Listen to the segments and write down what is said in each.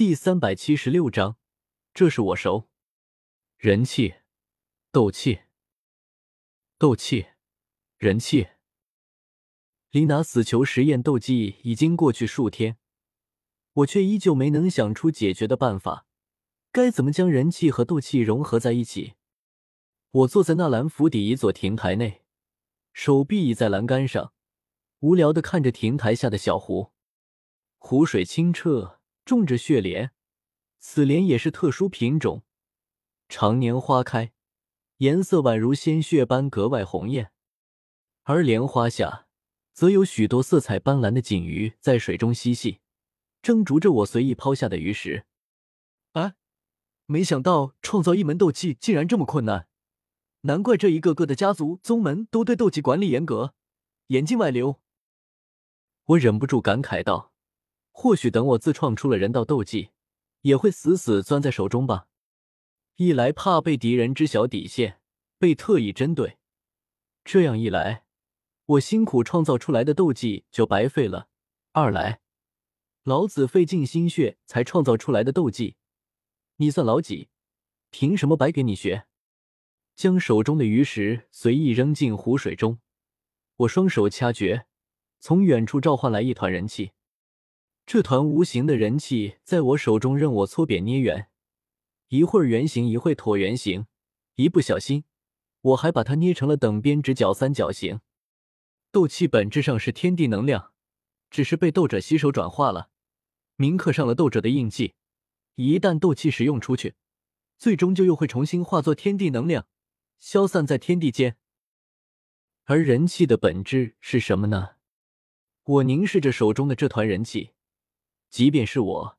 第三百七十六章，这是我熟。人气，斗气，斗气，人气。离拿死囚实验斗技已经过去数天，我却依旧没能想出解决的办法。该怎么将人气和斗气融合在一起？我坐在纳兰府邸一座亭台内，手臂倚在栏杆上，无聊的看着亭台下的小湖。湖水清澈。种着血莲，此莲也是特殊品种，常年花开，颜色宛如鲜血般格外红艳。而莲花下，则有许多色彩斑斓的锦鱼在水中嬉戏，争逐着我随意抛下的鱼食。哎，没想到创造一门斗技竟然这么困难，难怪这一个个的家族宗门都对斗技管理严格，严禁外流。我忍不住感慨道。或许等我自创出了人道斗技，也会死死攥在手中吧。一来怕被敌人知晓底线，被特意针对；这样一来，我辛苦创造出来的斗技就白费了；二来，老子费尽心血才创造出来的斗技，你算老几？凭什么白给你学？将手中的鱼食随意扔进湖水中，我双手掐诀，从远处召唤来一团人气。这团无形的人气在我手中任我搓扁捏圆，一会儿圆形，一会椭圆形，一不小心，我还把它捏成了等边直角三角形。斗气本质上是天地能量，只是被斗者吸收转化了，铭刻上了斗者的印记。一旦斗气使用出去，最终就又会重新化作天地能量，消散在天地间。而人气的本质是什么呢？我凝视着手中的这团人气。即便是我，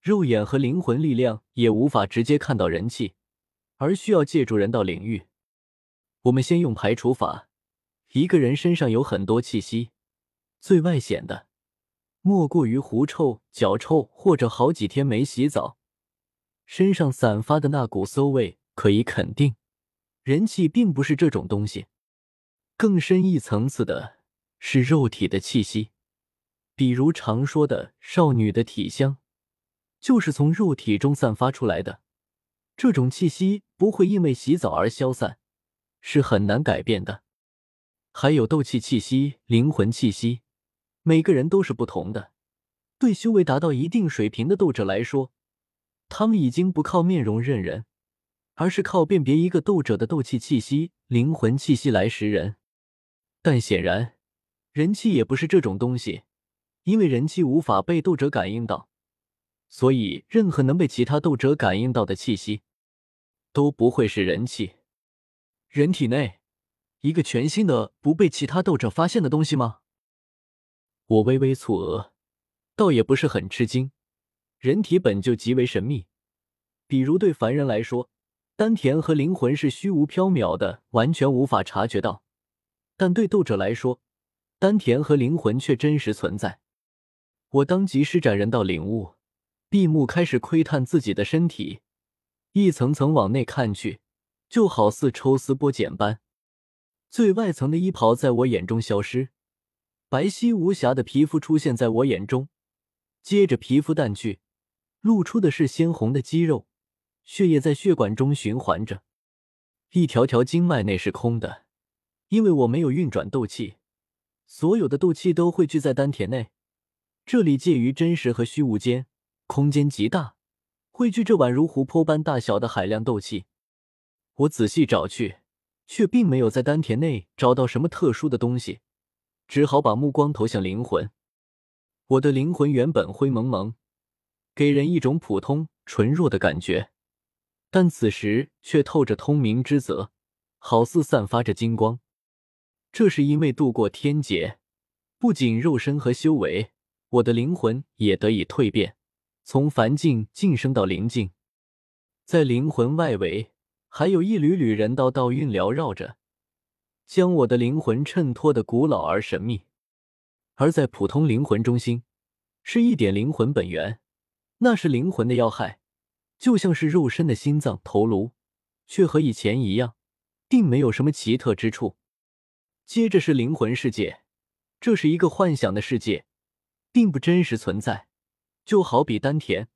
肉眼和灵魂力量也无法直接看到人气，而需要借助人道领域。我们先用排除法。一个人身上有很多气息，最外显的莫过于狐臭、脚臭，或者好几天没洗澡，身上散发的那股馊味。可以肯定，人气并不是这种东西。更深一层次的是肉体的气息。比如常说的少女的体香，就是从肉体中散发出来的。这种气息不会因为洗澡而消散，是很难改变的。还有斗气气息、灵魂气息，每个人都是不同的。对修为达到一定水平的斗者来说，他们已经不靠面容认人，而是靠辨别一个斗者的斗气气息、灵魂气息来识人。但显然，人气也不是这种东西。因为人气无法被斗者感应到，所以任何能被其他斗者感应到的气息，都不会是人气。人体内一个全新的、不被其他斗者发现的东西吗？我微微蹙额，倒也不是很吃惊。人体本就极为神秘，比如对凡人来说，丹田和灵魂是虚无缥缈的，完全无法察觉到；但对斗者来说，丹田和灵魂却真实存在。我当即施展人道领悟，闭目开始窥探自己的身体，一层层往内看去，就好似抽丝剥茧般。最外层的衣袍在我眼中消失，白皙无瑕的皮肤出现在我眼中，接着皮肤淡去，露出的是鲜红的肌肉，血液在血管中循环着，一条条经脉内是空的，因为我没有运转斗气，所有的斗气都汇聚在丹田内。这里介于真实和虚无间，空间极大，汇聚这宛如湖泊般大小的海量斗气。我仔细找去，却并没有在丹田内找到什么特殊的东西，只好把目光投向灵魂。我的灵魂原本灰蒙蒙，给人一种普通纯弱的感觉，但此时却透着通明之泽，好似散发着金光。这是因为度过天劫，不仅肉身和修为。我的灵魂也得以蜕变，从凡境晋升到灵境，在灵魂外围还有一缕缕人道道韵缭绕着，将我的灵魂衬托的古老而神秘。而在普通灵魂中心，是一点灵魂本源，那是灵魂的要害，就像是肉身的心脏头颅，却和以前一样，并没有什么奇特之处。接着是灵魂世界，这是一个幻想的世界。并不真实存在，就好比丹田，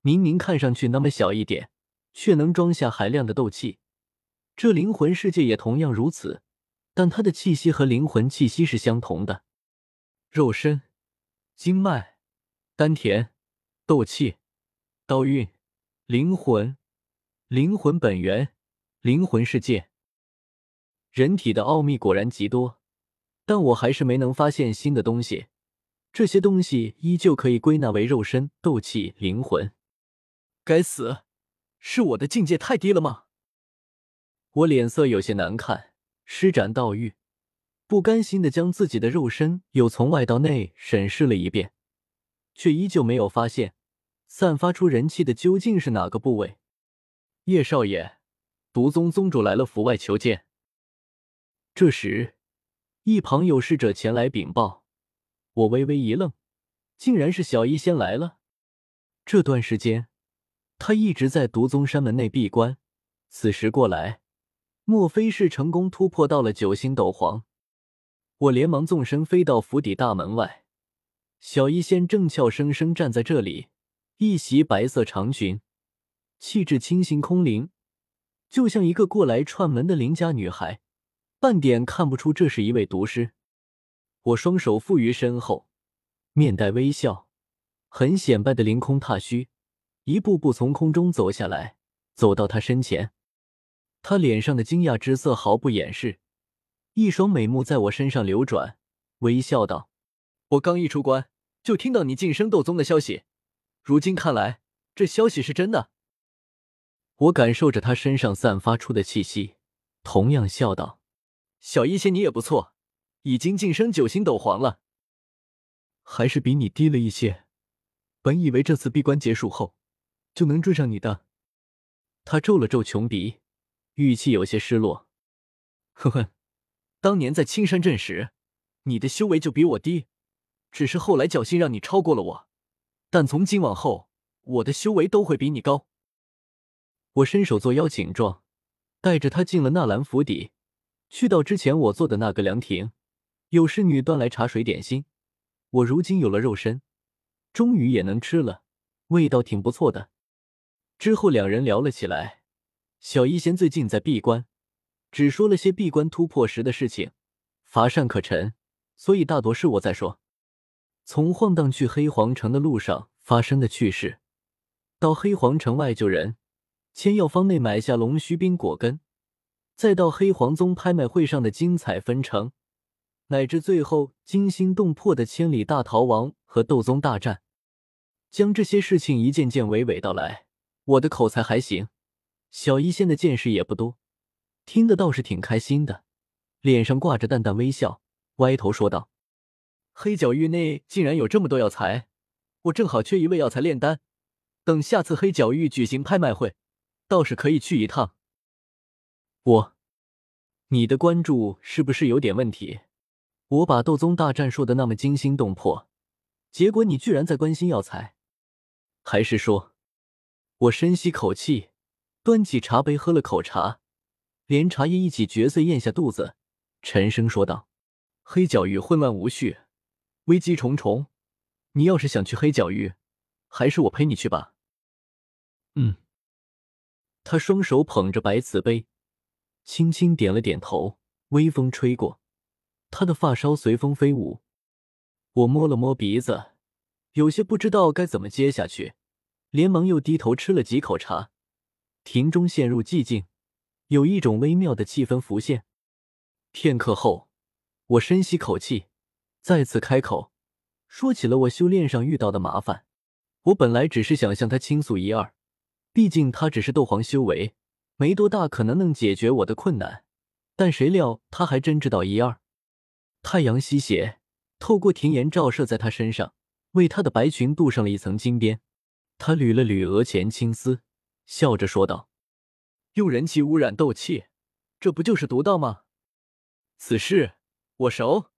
明明看上去那么小一点，却能装下海量的斗气。这灵魂世界也同样如此，但它的气息和灵魂气息是相同的。肉身、经脉、丹田、斗气、道运、灵魂、灵魂本源、灵魂世界。人体的奥秘果然极多，但我还是没能发现新的东西。这些东西依旧可以归纳为肉身、斗气、灵魂。该死，是我的境界太低了吗？我脸色有些难看，施展道域，不甘心的将自己的肉身又从外到内审视了一遍，却依旧没有发现散发出人气的究竟是哪个部位。叶少爷，毒宗宗主来了，府外求见。这时，一旁有侍者前来禀报。我微微一愣，竟然是小医仙来了。这段时间，他一直在毒宗山门内闭关，此时过来，莫非是成功突破到了九星斗皇？我连忙纵身飞到府邸大门外，小医仙正俏生生站在这里，一袭白色长裙，气质清新空灵，就像一个过来串门的邻家女孩，半点看不出这是一位毒师。我双手负于身后，面带微笑，很显摆的凌空踏虚，一步步从空中走下来，走到他身前。他脸上的惊讶之色毫不掩饰，一双美目在我身上流转，微笑道：“我刚一出关，就听到你晋升斗宗的消息，如今看来，这消息是真的。”我感受着他身上散发出的气息，同样笑道：“小医仙，你也不错。”已经晋升九星斗皇了，还是比你低了一些。本以为这次闭关结束后就能追上你的。他皱了皱穷鼻，语气有些失落。呵呵，当年在青山镇时，你的修为就比我低，只是后来侥幸让你超过了我。但从今往后，我的修为都会比你高。我伸手做邀请状，带着他进了纳兰府邸，去到之前我做的那个凉亭。有侍女端来茶水点心，我如今有了肉身，终于也能吃了，味道挺不错的。之后两人聊了起来，小医仙最近在闭关，只说了些闭关突破时的事情，乏善可陈，所以大多是我在说。从晃荡去黑皇城的路上发生的趣事，到黑皇城外救人，千药方内买下龙须冰果根，再到黑皇宗拍卖会上的精彩纷呈。乃至最后惊心动魄的千里大逃亡和斗宗大战，将这些事情一件件娓娓道来。我的口才还行，小医仙的见识也不多，听得倒是挺开心的，脸上挂着淡淡微笑，歪头说道：“黑角域内竟然有这么多药材，我正好缺一味药材炼丹，等下次黑角域举行拍卖会，倒是可以去一趟。”我，你的关注是不是有点问题？我把斗宗大战说的那么惊心动魄，结果你居然在关心药材，还是说？我深吸口气，端起茶杯喝了口茶，连茶叶一起嚼碎咽下肚子，沉声说道：“黑角域混乱无序，危机重重，你要是想去黑角域，还是我陪你去吧。”嗯。他双手捧着白瓷杯，轻轻点了点头，微风吹过。他的发梢随风飞舞，我摸了摸鼻子，有些不知道该怎么接下去，连忙又低头吃了几口茶。庭中陷入寂静，有一种微妙的气氛浮现。片刻后，我深吸口气，再次开口，说起了我修炼上遇到的麻烦。我本来只是想向他倾诉一二，毕竟他只是斗皇修为，没多大可能能解决我的困难。但谁料他还真知道一二。太阳西斜，透过庭檐照射在他身上，为他的白裙镀上了一层金边。他捋了捋额前青丝，笑着说道：“用人气污染斗气，这不就是毒道吗？此事我熟。”